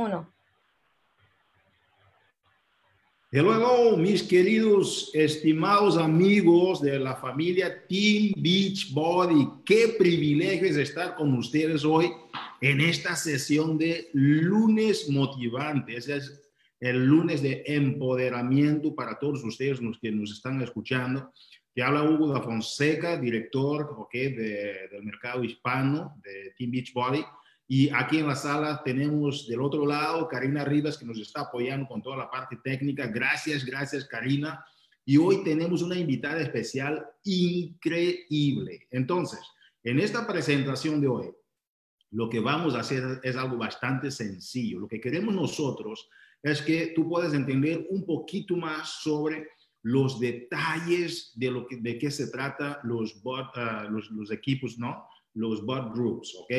Uno. Hello, mis queridos, estimados amigos de la familia Team Beach Body. Qué privilegio es estar con ustedes hoy en esta sesión de lunes motivante. Ese es el lunes de empoderamiento para todos ustedes los que nos están escuchando. Que habla Hugo da Fonseca, director okay, del mercado hispano de Team Beach Body. Y aquí en la sala tenemos del otro lado Karina Rivas que nos está apoyando con toda la parte técnica. Gracias, gracias Karina. Y hoy tenemos una invitada especial increíble. Entonces, en esta presentación de hoy, lo que vamos a hacer es algo bastante sencillo. Lo que queremos nosotros es que tú puedas entender un poquito más sobre los detalles de lo que, de qué se trata los, uh, los, los, equipos, ¿no? Los bot groups, ¿ok?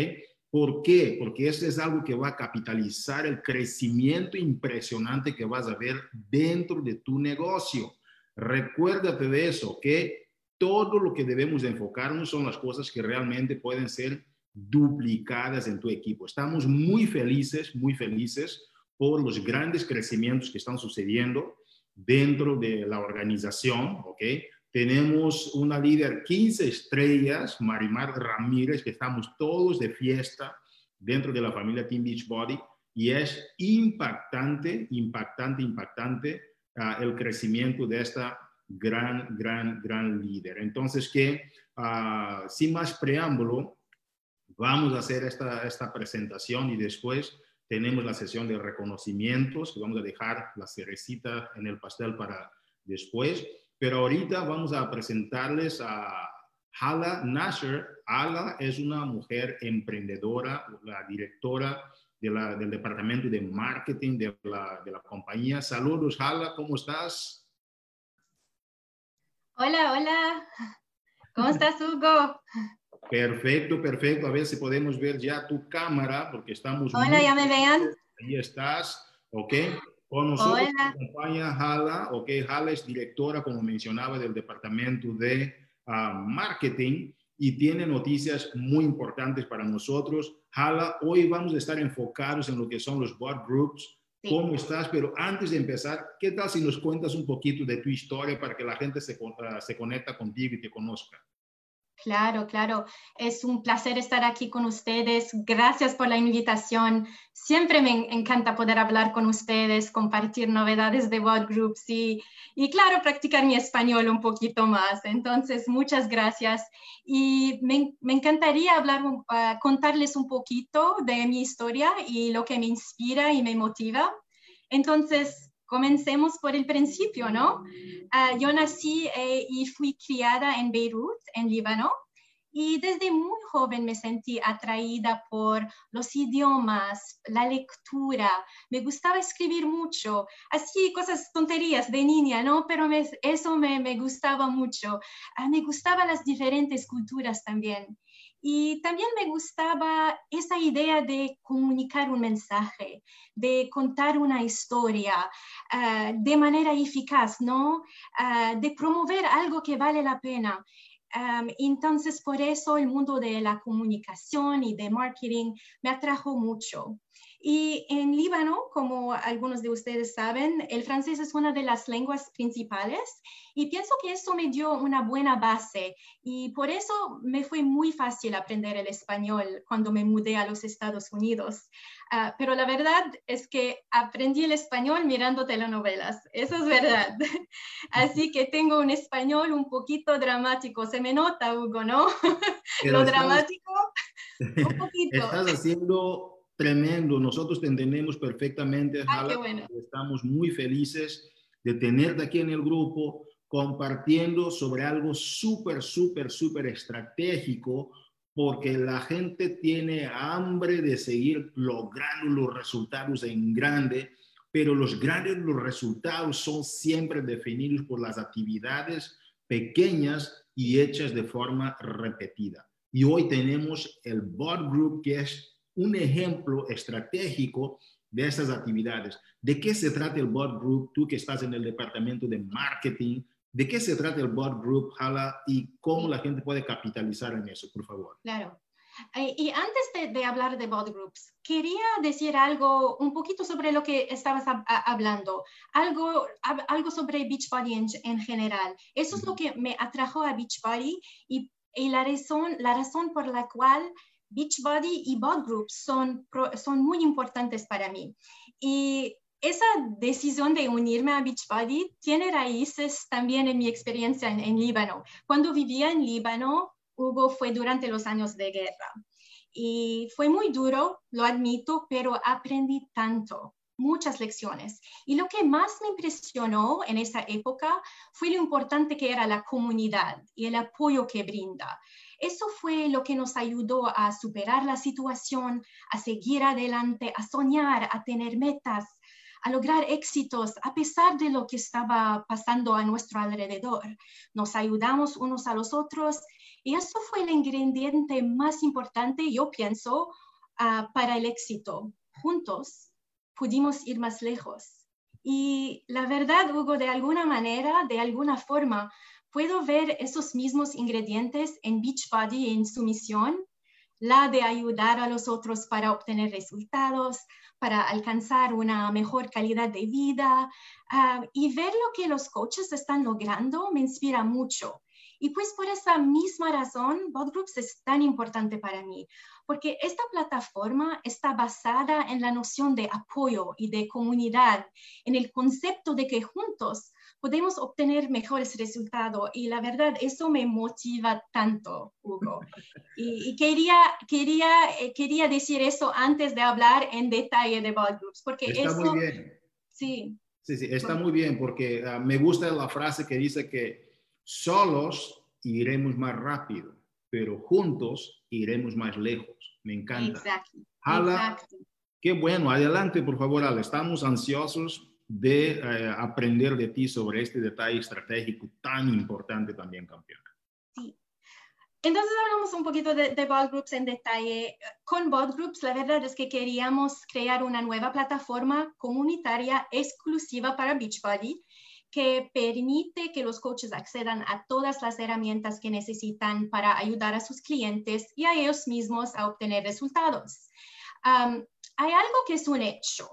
¿Por qué? Porque eso es algo que va a capitalizar el crecimiento impresionante que vas a ver dentro de tu negocio. Recuérdate de eso, que todo lo que debemos enfocarnos son las cosas que realmente pueden ser duplicadas en tu equipo. Estamos muy felices, muy felices por los grandes crecimientos que están sucediendo dentro de la organización, ¿ok? Tenemos una líder 15 estrellas, Marimar Ramírez, que estamos todos de fiesta dentro de la familia Team Beachbody y es impactante, impactante, impactante uh, el crecimiento de esta gran, gran, gran líder. Entonces, que uh, sin más preámbulo, vamos a hacer esta, esta presentación y después tenemos la sesión de reconocimientos, que vamos a dejar la cerecita en el pastel para después. Pero ahorita vamos a presentarles a Hala Nasher. Hala es una mujer emprendedora, la directora de la, del departamento de marketing de la, de la compañía. Saludos, Hala, ¿cómo estás? Hola, hola. ¿Cómo estás, Hugo? Perfecto, perfecto. A ver si podemos ver ya tu cámara, porque estamos... Hola, ¿ya me vean? Ahí estás, ¿ok? Con nosotros acompaña Hala, ok, Hala es directora, como mencionaba, del departamento de ah, marketing y tiene noticias muy importantes para nosotros. Hala, hoy vamos a estar enfocados en lo que son los bot groups. ¿Cómo estás? Pero antes de empezar, ¿qué tal si nos cuentas un poquito de tu historia para que la gente se, uh, se conecta contigo y te conozca? Claro, claro. Es un placer estar aquí con ustedes. Gracias por la invitación. Siempre me encanta poder hablar con ustedes, compartir novedades de Bot Groups y, y claro, practicar mi español un poquito más. Entonces, muchas gracias. Y me, me encantaría hablar, uh, contarles un poquito de mi historia y lo que me inspira y me motiva. Entonces, Comencemos por el principio, ¿no? Uh, yo nací eh, y fui criada en Beirut, en Líbano, y desde muy joven me sentí atraída por los idiomas, la lectura. Me gustaba escribir mucho, así cosas tonterías de niña, ¿no? Pero me, eso me, me, gustaba mucho. Uh, me gustaban las diferentes culturas también. Y también me gustaba esa idea de comunicar un mensaje, de contar una historia uh, de manera eficaz, ¿no? Uh, de promover algo que vale la pena. Entonces, por eso el mundo de la comunicación y de marketing me atrajo mucho. Y en Líbano, como algunos de ustedes saben, el francés es una de las lenguas principales y pienso que eso me dio una buena base y por eso me fue muy fácil aprender el español cuando me mudé a los Estados Unidos. Uh, pero la verdad es que aprendí el español mirando telenovelas, eso es verdad. Así que tengo un español un poquito dramático, se me nota, Hugo, ¿no? Lo dramático, un poquito. Estás haciendo tremendo. Nosotros te entendemos perfectamente. Ah, bueno. Estamos muy felices de tenerte aquí en el grupo compartiendo sobre algo súper, súper, súper estratégico porque la gente tiene hambre de seguir logrando los resultados en grande, pero los grandes los resultados son siempre definidos por las actividades pequeñas y hechas de forma repetida. Y hoy tenemos el Bot Group, que es un ejemplo estratégico de estas actividades. ¿De qué se trata el Bot Group? Tú que estás en el departamento de marketing, ¿de qué se trata el Bot Group, Hala, y cómo la gente puede capitalizar en eso, por favor? Claro. Eh, y antes de, hablar de body groups, quería decir algo un poquito sobre lo que estabas hablando, algo, algo sobre Beachbody en, en general. Eso es lo que me atrajo a Beachbody y, y la, razón, la razón por la cual Beachbody y body groups son, son muy importantes para mí. Y esa decisión de unirme a Beachbody tiene raíces también en mi experiencia en, en Líbano. Cuando vivía en Líbano, Hugo fue durante los años de guerra. Y fue muy duro, lo admito, pero aprendí tanto, muchas lecciones. Y lo que más me impresionó en esa época fue lo importante que era la comunidad y el apoyo que brinda. Eso fue lo que nos ayudó a superar la situación, a seguir adelante, a soñar, a tener metas, a lograr éxitos a pesar de lo que estaba pasando a nuestro alrededor. Nos ayudamos unos a los otros y eso fue el ingrediente más importante, yo pienso, ah, para el éxito. Juntos pudimos ir más lejos. Y la verdad, Hugo, de alguna manera, de alguna forma, puedo ver esos mismos ingredientes en Beachbody en su misión, la de ayudar a los otros para obtener resultados, para alcanzar una mejor calidad de vida. Ah, y ver lo que los coaches están logrando me inspira mucho. Y pues por esa misma razón, BotGroups es tan importante para mí, porque esta plataforma está basada en la noción de apoyo y de comunidad, en el concepto de que juntos podemos obtener mejores resultados. Y la verdad, eso me motiva tanto, Hugo. Y, quería, quería, eh, quería decir eso antes de hablar en detalle de BotGroups, porque está Muy bien. Sí. Sí, sí, está muy bien, porque ah, me gusta la frase que dice que Solos iremos más rápido, pero juntos iremos más lejos. Me encanta. Exacto. qué bueno. Adelante, por favor, Ala. Estamos ansiosos de eh, aprender de ti sobre este detalle estratégico tan importante también, campeona. Sí. Entonces hablamos un poquito de, de Bot Groups en detalle. Con Bot Groups, la verdad es que queríamos crear una nueva plataforma comunitaria exclusiva para Beachbody que permite que los coaches accedan a todas las herramientas que necesitan para ayudar a sus clientes y a ellos mismos a obtener resultados. hay algo que es un hecho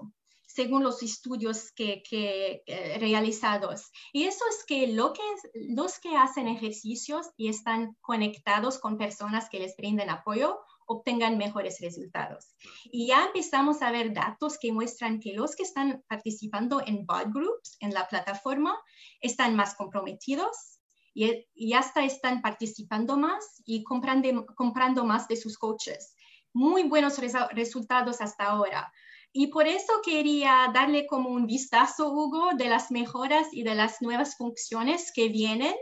según los estudios que, que, realizados. Y eso es que, lo que los que hacen ejercicios y están conectados con personas que les brinden apoyo obtengan mejores resultados. Y ya empezamos a ver datos que muestran que los que están participando en bot groups en la plataforma están más comprometidos y, y hasta están participando más y comprando, comprando más de sus coaches. Muy buenos resultados hasta ahora. Y por eso quería darle como un vistazo, Hugo, de las mejoras y de las nuevas funciones que vienen.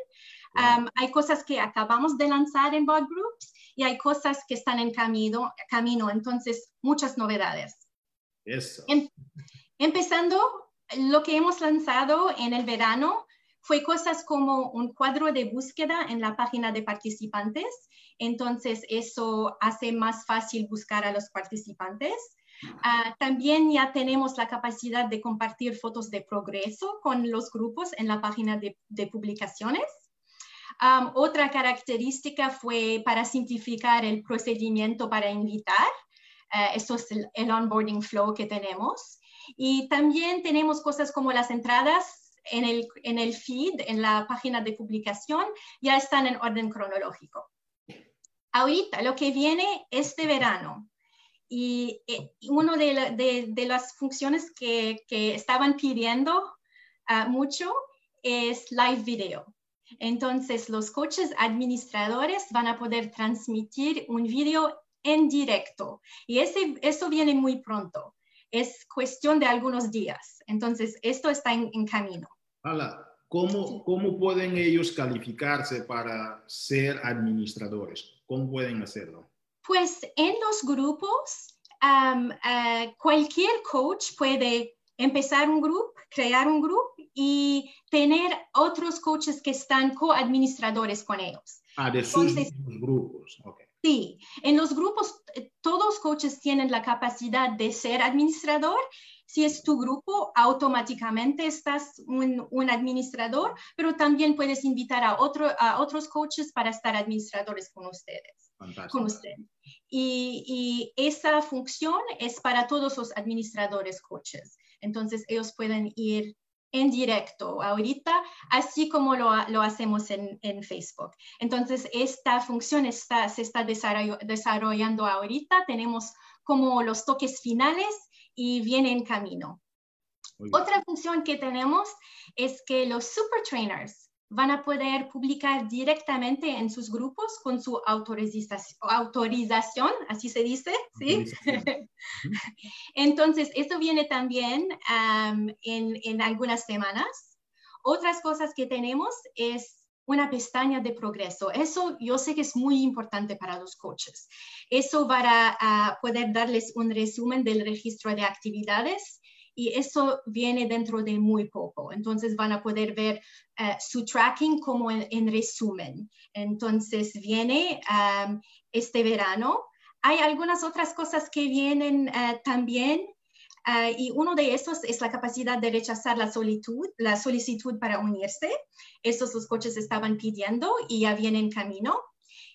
hay cosas que acabamos de lanzar en Bot Groups y hay cosas que están en camino, camino entonces muchas novedades. Eso. Em, empezando, lo que hemos lanzado en el verano fue cosas como un cuadro de búsqueda en la página de participantes. Entonces, eso hace más fácil buscar a los participantes. Ah, también ya tenemos la capacidad de compartir fotos de progreso con los grupos en la página de, publicaciones otra característica fue para simplificar el procedimiento para invitar. Uh, eso es el, onboarding flow que tenemos. Y también tenemos cosas como las entradas en el, en el feed, en la página de publicación, ya están en orden cronológico. Ahorita, lo que viene este verano, y, una de, las funciones que, estaban pidiendo uh, mucho es live video. Entonces, los coaches administradores van a poder transmitir un video en directo y eso viene muy pronto. Es cuestión de algunos días. Entonces, esto está en, camino. Hala, ¿cómo, ¿cómo pueden ellos calificarse para ser administradores? ¿Cómo pueden hacerlo? Pues en los grupos, eh, cualquier coach puede empezar un grupo, crear un grupo y tener otros coaches que están coadministradores con ellos. Ah, de sus grupos. Sí, en los grupos eh, todos coaches tienen la capacidad de ser administrador si es tu grupo, automáticamente estás un, un administrador, pero también puedes invitar a, otro, a otros coaches para estar administradores con ustedes. Con usted. Y, y, esa función es para todos los administradores coaches. Entonces, ellos pueden ir en directo ahorita, así como lo, lo hacemos en, en, Facebook. Entonces, esta función está, se está desarrollando ahorita. Tenemos como los toques finales y viene en camino. Otra función que tenemos es que los super trainers van a poder publicar directamente en sus grupos con su autorización, así se dice, ¿sí? Entonces, esto viene también en, en algunas semanas. Otras cosas que tenemos es una pestaña de progreso. Eso yo sé que es muy importante para los coaches. Eso va a, poder darles un resumen del registro de actividades y eso viene dentro de muy poco. Entonces van a poder ver eh, su tracking como en, resumen. Entonces viene este verano. Hay algunas otras cosas que vienen uh, también. Uh, y uno de esos es la capacidad de rechazar la solicitud, para unirse. Estos los coaches estaban pidiendo y ya vienen en camino.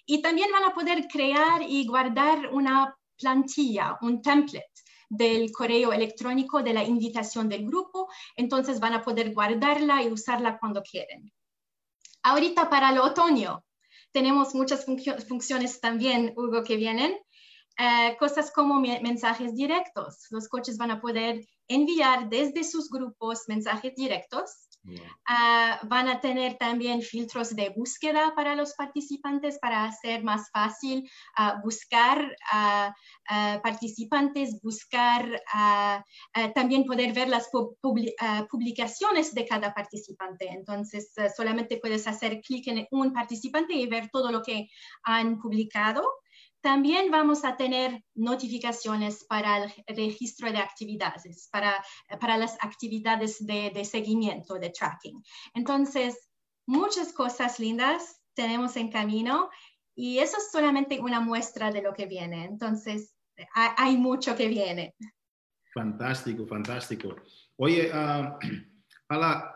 Y también van a poder crear y guardar una plantilla, un template del correo electrónico de la invitación del grupo, entonces van a poder guardarla y usarla cuando quieren. Ahorita para el otoño tenemos muchas funciones también, Hugo, que vienen. Eh, cosas como mensajes directos. Los coaches van a poder enviar desde sus grupos mensajes directos Ah, van a tener también filtros de búsqueda para los participantes para hacer más fácil ah, buscar uh, participantes, buscar también poder ver las publicaciones de cada participante. Entonces, solamente puedes hacer clic en un participante y ver todo lo que han publicado. También vamos a tener notificaciones para el registro de actividades, para, para las actividades de, seguimiento, de tracking. Entonces, muchas cosas lindas tenemos en camino y eso es solamente una muestra de lo que viene. Entonces, hay, mucho que viene. Fantástico, fantástico. Oye, uh, Ala,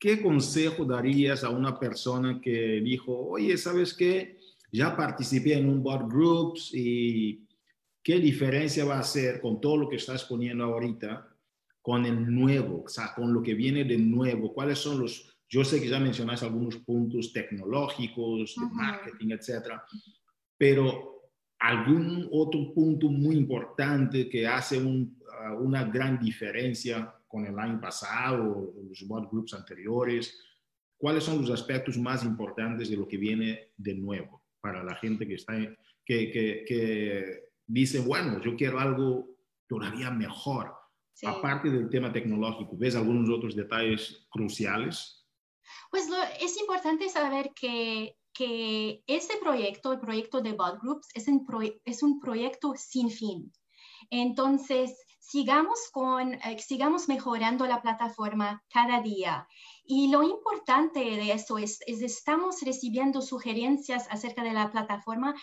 ¿qué consejo darías a una persona que dijo, oye, ¿sabes qué? Ya participé en un board groups y qué diferencia va a hacer con todo lo que estás poniendo ahorita con el nuevo, o sea, con lo que viene de nuevo, cuáles son los, yo sé que ya mencionaste algunos puntos tecnológicos, de marketing, etcétera, pero algún otro punto muy importante que hace ah, una gran diferencia con el año pasado, los board groups anteriores, cuáles son los aspectos más importantes de lo que viene de nuevo para la gente que, está, que, que, que dice, bueno, yo quiero algo todavía mejor. Aparte del tema tecnológico, ¿ves algunos otros detalles cruciales? Pues es importante saber que, que ese proyecto, el proyecto de Bot Groups, es un, es un proyecto sin fin. Entonces, sigamos, con, eh, sigamos mejorando la plataforma cada día. Y lo importante de eso es, es estamos recibiendo sugerencias acerca de la plataforma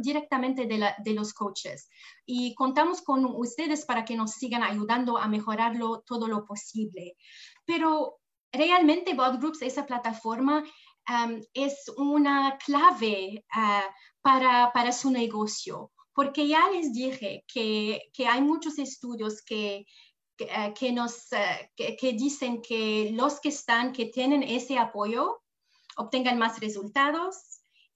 directamente de, la, de, los coaches. Y contamos con ustedes para que nos sigan ayudando a mejorarlo todo lo posible. Pero realmente Bot Groups, esa plataforma, es una clave uh, para, para su negocio porque ya les dije que, que hay muchos estudios que, que, eh, nos, eh, que, dicen que los que están, que tienen ese apoyo, obtengan más resultados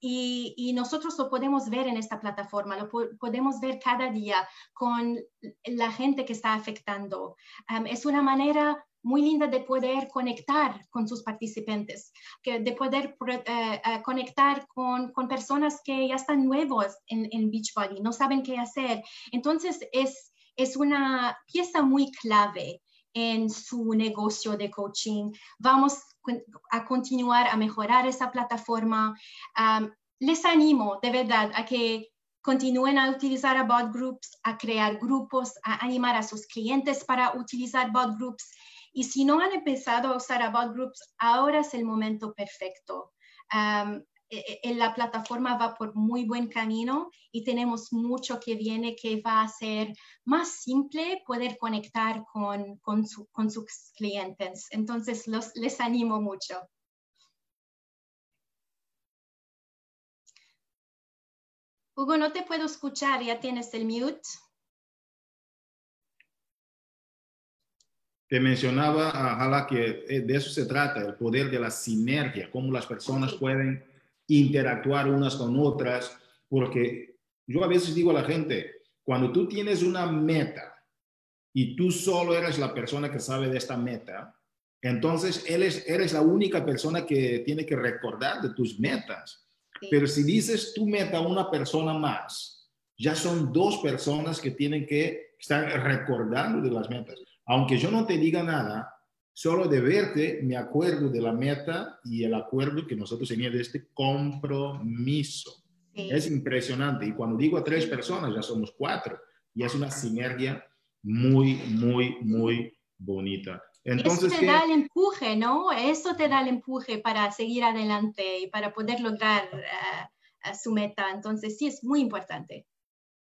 y, nosotros lo podemos ver en esta plataforma, lo podemos ver cada día con la gente que está afectando. es una manera muy linda de poder conectar con sus participantes, que de poder eh, conectar con, con, personas que ya están nuevos en, en Beachbody, no saben qué hacer. Entonces es, es una pieza muy clave en su negocio de coaching. Vamos a continuar a mejorar esa plataforma. les animo de verdad a que continúen a utilizar a bot groups, a crear grupos, a animar a sus clientes para utilizar bot groups y si no han empezado a usar About Groups, ahora es el momento perfecto. eh, eh, la plataforma va por muy buen camino y tenemos mucho que viene que va a ser más simple poder conectar con, con, con sus clientes. Entonces, los, les animo mucho. Hugo, no te puedo escuchar, ya tienes el mute. Te mencionaba, Jala, que eh, de eso se trata, el poder de la sinergia, cómo las personas pueden interactuar unas con otras, porque yo a veces digo a la gente, cuando tú tienes una meta y tú solo eres la persona que sabe de esta meta, entonces eres, eres la única persona que tiene que recordar de tus metas. Pero si dices tu meta a una persona más, ya son dos personas que tienen que estar recordando de las metas. Aunque yo no te diga nada, solo de verte me acuerdo de la meta y el acuerdo que nosotros teníamos de este compromiso. Es impresionante. Y cuando digo a tres personas, ya somos cuatro. Y es una sinergia muy, muy, muy bonita. Entonces, Eso te da el empuje, ¿no? Eso te da el empuje para seguir adelante y para poder lograr uh, su meta. Entonces, sí, es muy importante.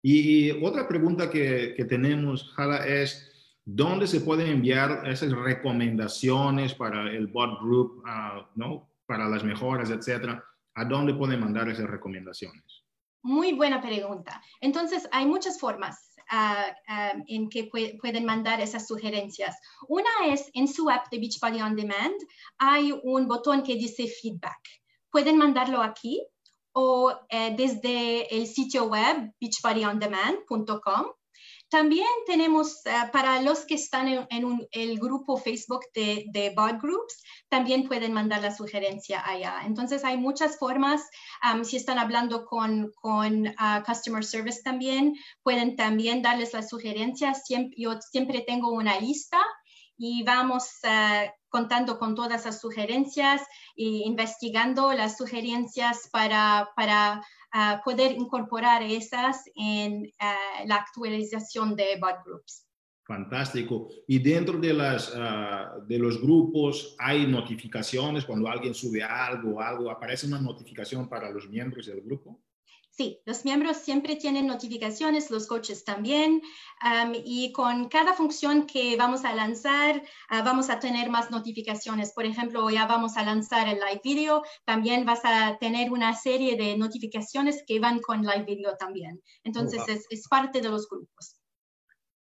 Y, otra pregunta que, que tenemos, Jala, es, ¿dónde se pueden enviar esas recomendaciones para el bot group, uh, ¿no? Para las mejoras, etcétera? ¿A dónde pueden mandar esas recomendaciones? Muy buena pregunta. Entonces, hay muchas formas en que pueden mandar esas sugerencias. Una es en su app de Beachbody On Demand, hay un botón que dice feedback. Pueden mandarlo aquí o eh, desde el sitio web beachbodyondemand.com también tenemos, eh, para los que están en, el grupo Facebook de, de Groups, también pueden mandar la sugerencia allá. Entonces hay muchas formas. si están hablando con, con ah, Customer Service también, pueden también darles las sugerencias. Siempre, yo siempre tengo una lista y vamos eh, contando con todas las sugerencias e investigando las sugerencias para, para poder incorporar esas en eh, la actualización de bot groups. Fantástico. Y dentro de, las, ah, de los grupos hay notificaciones cuando alguien sube algo, algo, aparece una notificación para los miembros del grupo. Sí, los miembros siempre tienen notificaciones, los coaches también, y con cada función que vamos a lanzar, ah, vamos a tener más notificaciones. Por ejemplo, ya vamos a lanzar el live video, también vas a tener una serie de notificaciones que van con live video también. Entonces, es, es parte de los grupos.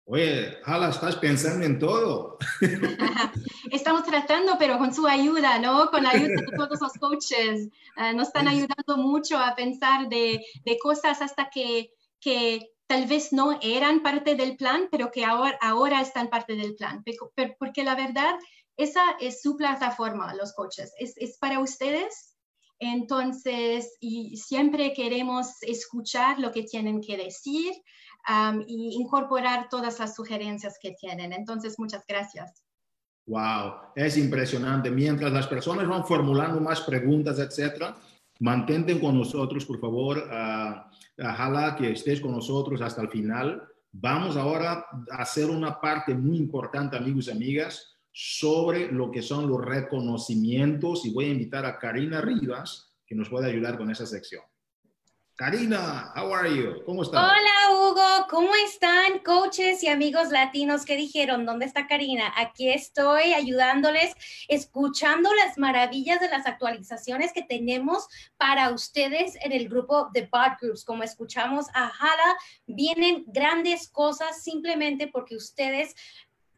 Oye, Hala, estás pensando en todo. Estamos tratando, pero con su ayuda, ¿no? Con la ayuda de todos los coaches. Ah, nos están ayudando mucho a pensar de, de cosas hasta que, que, tal vez no eran parte del plan, pero que ahora, ahora están parte del plan. Porque la verdad, esa es su plataforma, los coaches. Es, es para ustedes. Entonces, y siempre queremos escuchar lo que tienen que decir y incorporar todas las sugerencias que tienen. Entonces, muchas gracias. Wow, es impresionante. Mientras las personas van formulando más preguntas, etcétera, mantente con nosotros, por favor. ojalá que estés con nosotros hasta el final. Vamos ahora a hacer una parte muy importante, amigos y amigas, sobre lo que son los reconocimientos y voy a invitar a Karina Rivas, que nos puede ayudar con esa sección. Karina, how are you? ¿Cómo estás? Hola Hugo, ¿cómo están coaches y amigos latinos? ¿Qué dijeron? ¿Dónde está Karina? Aquí estoy ayudándoles, escuchando las maravillas de las actualizaciones que tenemos para ustedes en el grupo de Bot Groups. Como escuchamos a Hala, vienen grandes cosas simplemente porque ustedes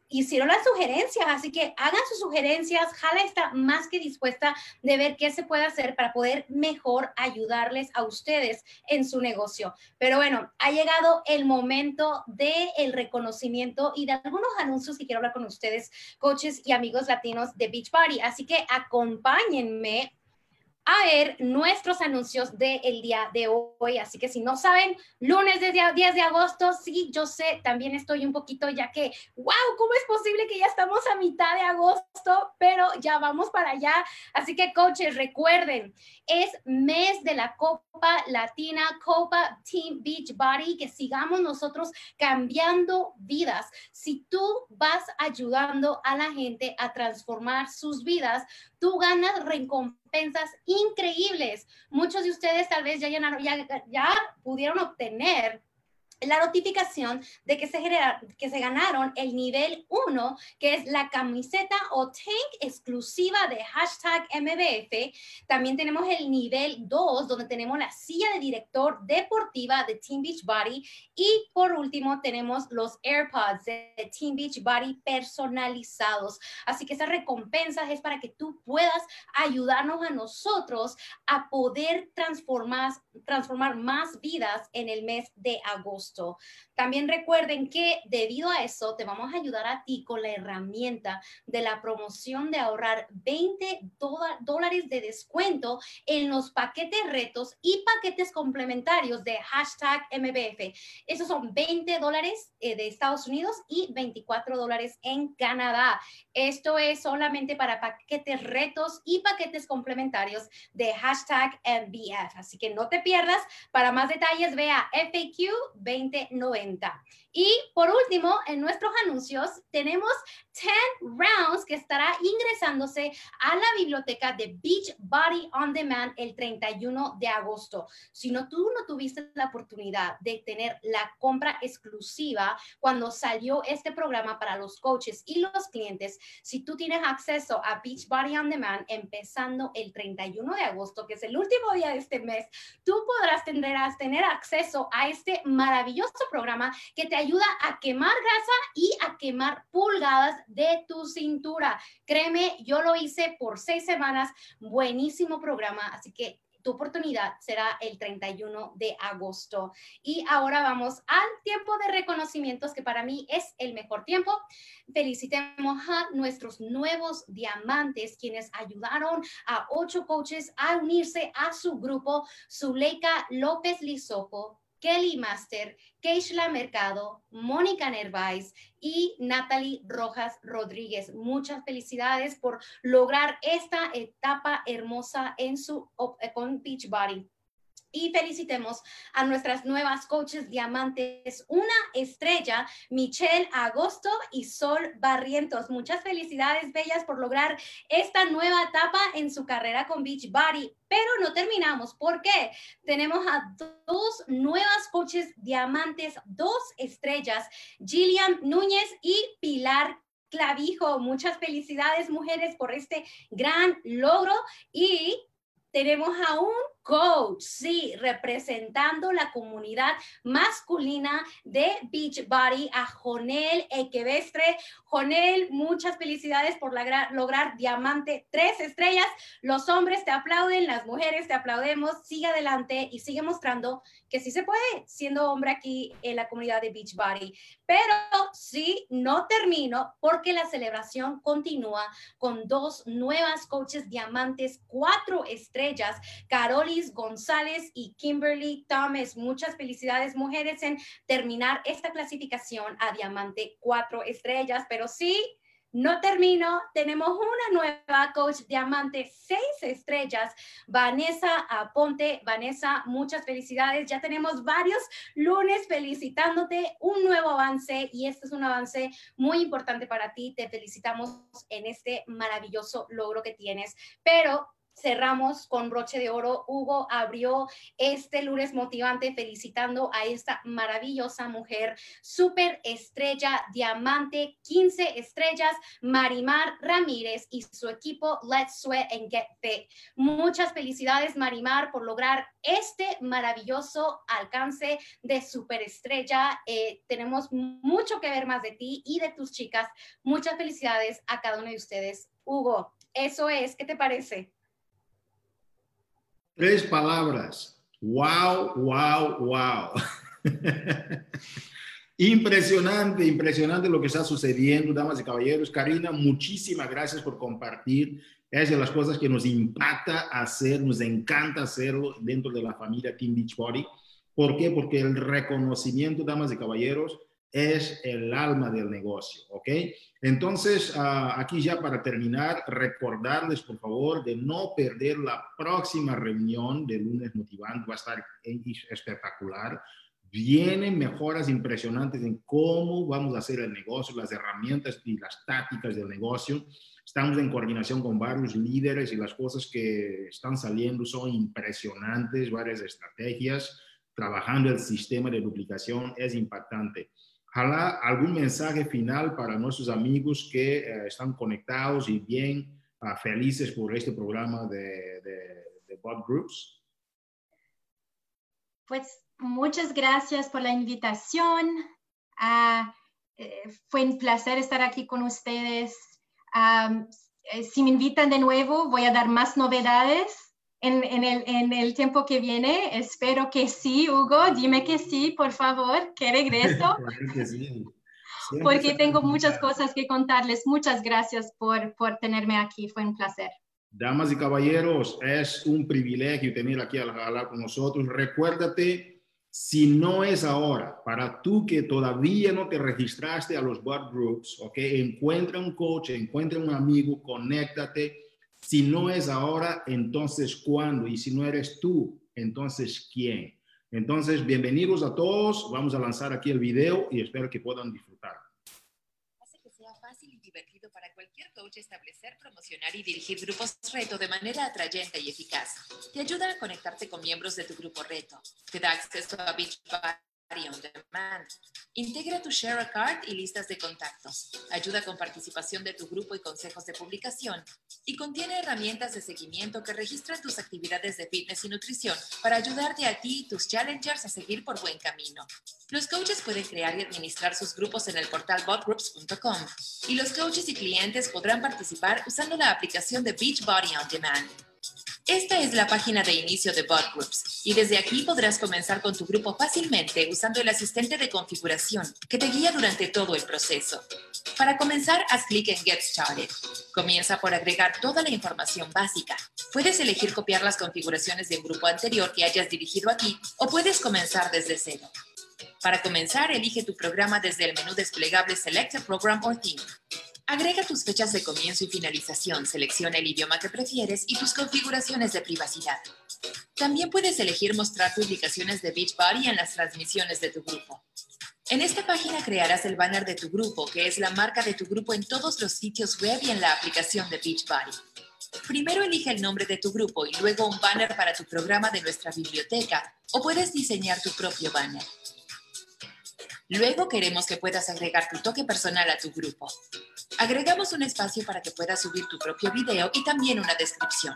hicieron las sugerencias, así que hagan sus sugerencias. Jala está más que dispuesta de ver qué se puede hacer para poder mejor ayudarles a ustedes en su negocio. Pero bueno, ha llegado el momento del el reconocimiento y de algunos anuncios que quiero hablar con ustedes, coaches y amigos latinos de Beach Party. Así que acompáñenme a ver nuestros anuncios del día de hoy. Así que si no saben, lunes desde 10 de agosto, sí, yo sé, también estoy un poquito ya que, wow, ¿cómo es posible que ya estamos a mitad de agosto? Pero ya vamos para allá. Así que coaches, recuerden, es mes de la Copa Latina, Copa Team Beach Body, que sigamos nosotros cambiando vidas. Si tú vas ayudando a la gente a transformar sus vidas, tú ganas recompensa recompensas increíbles. Muchos de ustedes tal vez ya, ya, ya pudieron obtener la notificación de que se, que se ganaron el nivel 1, que es la camiseta o tank exclusiva de hashtag MBF. También tenemos el nivel 2, donde tenemos la silla de director deportiva de Team Beach Body. Y por último, tenemos los AirPods de Team Beach Body personalizados. Así que esas recompensas es para que tú puedas ayudarnos a nosotros a poder transformar, transformar más vidas en el mes de agosto. También recuerden que debido a eso te vamos a ayudar a ti con la herramienta de la promoción de ahorrar 20 dólares de descuento en los paquetes retos y paquetes complementarios de hashtag MBF. Esos son 20 dólares eh, de Estados Unidos y 24 dólares en Canadá. Esto es solamente para paquetes retos y paquetes complementarios de hashtag MBF. Así que no te pierdas. Para más detalles, vea FAQ 2090. Y por último, en nuestros anuncios tenemos 10 rounds que estará ingresándose a la biblioteca de Beach Body On Demand el 31 de agosto. Si no tú no tuviste la oportunidad de tener la compra exclusiva cuando salió este programa para los coaches y los clientes, si tú tienes acceso a Beach Body On Demand empezando el 31 de agosto, que es el último día de este mes, tú podrás tener, tener acceso a este maravilloso programa que te ayuda a quemar grasa y a quemar pulgadas de tu cintura. Créeme, yo lo hice por seis semanas, buenísimo programa, así que tu oportunidad será el 31 de agosto. Y ahora vamos al tiempo de reconocimientos, que para mí es el mejor tiempo. Felicitemos a nuestros nuevos diamantes, quienes ayudaron a ocho coaches a unirse a su grupo, Zuleika López Lizoco, Kelly Master, Keishla Mercado, Mónica Nerváis y Natalie Rojas Rodríguez. Muchas felicidades por lograr esta etapa hermosa en su con Beachbody y felicitemos a nuestras nuevas coaches diamantes, una estrella, Michelle Agosto y Sol Barrientos. Muchas felicidades, bellas, por lograr esta nueva etapa en su carrera con Beachbody. Pero no terminamos. ¿Por qué? Tenemos a dos nuevas coaches diamantes, dos estrellas, Gillian Núñez y Pilar Clavijo. Muchas felicidades, mujeres, por este gran logro y tenemos a un coach, sí, representando la comunidad masculina de Beachbody, a Jonel Equevestre. Jonel, muchas felicidades por lograr diamante tres estrellas. Los hombres te aplauden, las mujeres te aplaudemos. Sigue adelante y sigue mostrando que sí se puede siendo hombre aquí en la comunidad de Beachbody. Pero sí, no termino porque la celebración continúa con dos nuevas coaches diamantes, cuatro estrellas, González y Kimberly Thomas. Muchas felicidades, mujeres, en terminar esta clasificación a diamante cuatro estrellas, pero sí, no termino, tenemos una nueva coach diamante, seis estrellas, Vanessa Aponte. Vanessa, muchas felicidades. Ya tenemos varios lunes felicitándote, un nuevo avance y este es un avance muy importante para ti. Te felicitamos en este maravilloso logro que tienes, pero cerramos con broche de oro. Hugo abrió este lunes motivante felicitando a esta maravillosa mujer, super estrella, diamante, 15 estrellas, Marimar Ramírez y su equipo Let's Sweat and Get Fit. Muchas felicidades, Marimar, por lograr este maravilloso alcance de superestrella. Eh, tenemos mucho que ver más de ti y de tus chicas. Muchas felicidades a cada uno de ustedes. Hugo, eso es, ¿qué te parece? Tres palabras. Wow, wow, wow. impresionante, impresionante lo que está sucediendo, damas y caballeros. Karina, muchísimas gracias por compartir. Es de las cosas que nos impacta hacer, nos encanta hacerlo dentro de la familia Team Beachbody. ¿Por qué? Porque el reconocimiento, damas y caballeros, es el alma del negocio, ¿ok? Entonces, ah, aquí ya para terminar, recordarles por favor de no perder la próxima reunión de lunes motivante, va a estar espectacular. vienen mejoras impresionantes en cómo vamos a hacer el negocio, las herramientas y las tácticas del negocio. Estamos en coordinación con varios líderes y las cosas que están saliendo son impresionantes, varias estrategias. Trabajando el sistema de duplicación es impactante. Ojalá algún mensaje final para nuestros amigos que eh, están conectados y bien uh, felices por este programa de, de, de Bot Groups. Pues muchas gracias por la invitación. Uh, fue un placer estar aquí con ustedes. Um, si me invitan de nuevo, voy a dar más novedades en, en, el, en, el, tiempo que viene. Espero que sí, Hugo. Dime que sí, por favor, que regreso. que sí. Porque tengo muchas cosas que contarles. Muchas gracias por, por tenerme aquí. Fue un placer. Damas y caballeros, es un privilegio tener aquí a hablar con nosotros. Recuérdate, si no es ahora, para tú que todavía no te registraste a los bot groups, ¿ok? Encuentra un coach, encuentra un amigo, conéctate. Si no es ahora, entonces ¿cuándo? Y si no eres tú, entonces ¿quién? Entonces, bienvenidos a todos. Vamos a lanzar aquí el video y espero que puedan disfrutar divertido para cualquier coach establecer, promocionar y dirigir grupos reto de manera atrayente y eficaz. Te ayuda a conectarte con miembros de tu grupo reto. Te da acceso a Beachbody on Demand. Integra tu Share a Card y listas de contactos. Ayuda con participación de tu grupo y consejos de publicación. Y contiene herramientas de seguimiento que registran tus actividades de fitness y nutrición para ayudarte a ti y tus challengers a seguir por buen camino. Los coaches pueden crear y administrar sus grupos en el portal botgroups.com y los coaches y clientes podrán participar usando la aplicación de Beachbody on Demand. Esta es la página de inicio de Bot Groups y desde aquí podrás comenzar con tu grupo fácilmente usando el asistente de configuración que te guía durante todo el proceso. Para comenzar, haz clic en Get Started. Comienza por agregar toda la información básica. Puedes elegir copiar las configuraciones de un grupo anterior que hayas dirigido aquí o puedes comenzar desde cero. Para comenzar, elige tu programa desde el menú desplegable Select a Program or Theme. Agrega tus fechas de comienzo y finalización, selecciona el idioma que prefieres y tus configuraciones de privacidad. También puedes elegir mostrar publicaciones de Beachbody en las transmisiones de tu grupo. En esta página crearás el banner de tu grupo, que es la marca de tu grupo en todos los sitios web y en la aplicación de Beachbody. Primero elige el nombre de tu grupo y luego un banner para tu programa de nuestra biblioteca o puedes diseñar tu propio banner. Luego queremos que puedas agregar tu toque personal a tu grupo. Agregamos un espacio para que puedas subir tu propio video y también una descripción.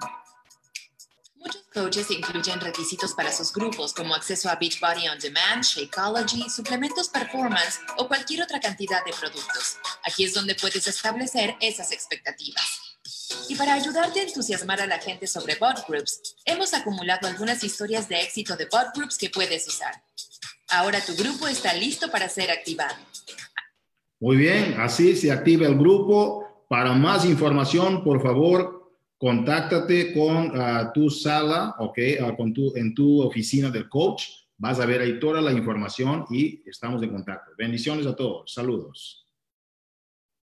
Muchos coaches incluyen requisitos para sus grupos como acceso a Beachbody On Demand, Shakeology, suplementos performance o cualquier otra cantidad de productos. Aquí es donde puedes establecer esas expectativas. Y para ayudarte a entusiasmar a la gente sobre bot groups, hemos acumulado algunas historias de éxito de bot groups que puedes usar. Ahora tu grupo está listo para ser activado. Muy bien, así se activa el grupo. Para más información, por favor, contáctate con uh, tu sala, ok, uh, con tu, en tu oficina del coach. Vas a ver ahí toda la información y estamos en contacto. Bendiciones a todos. Saludos.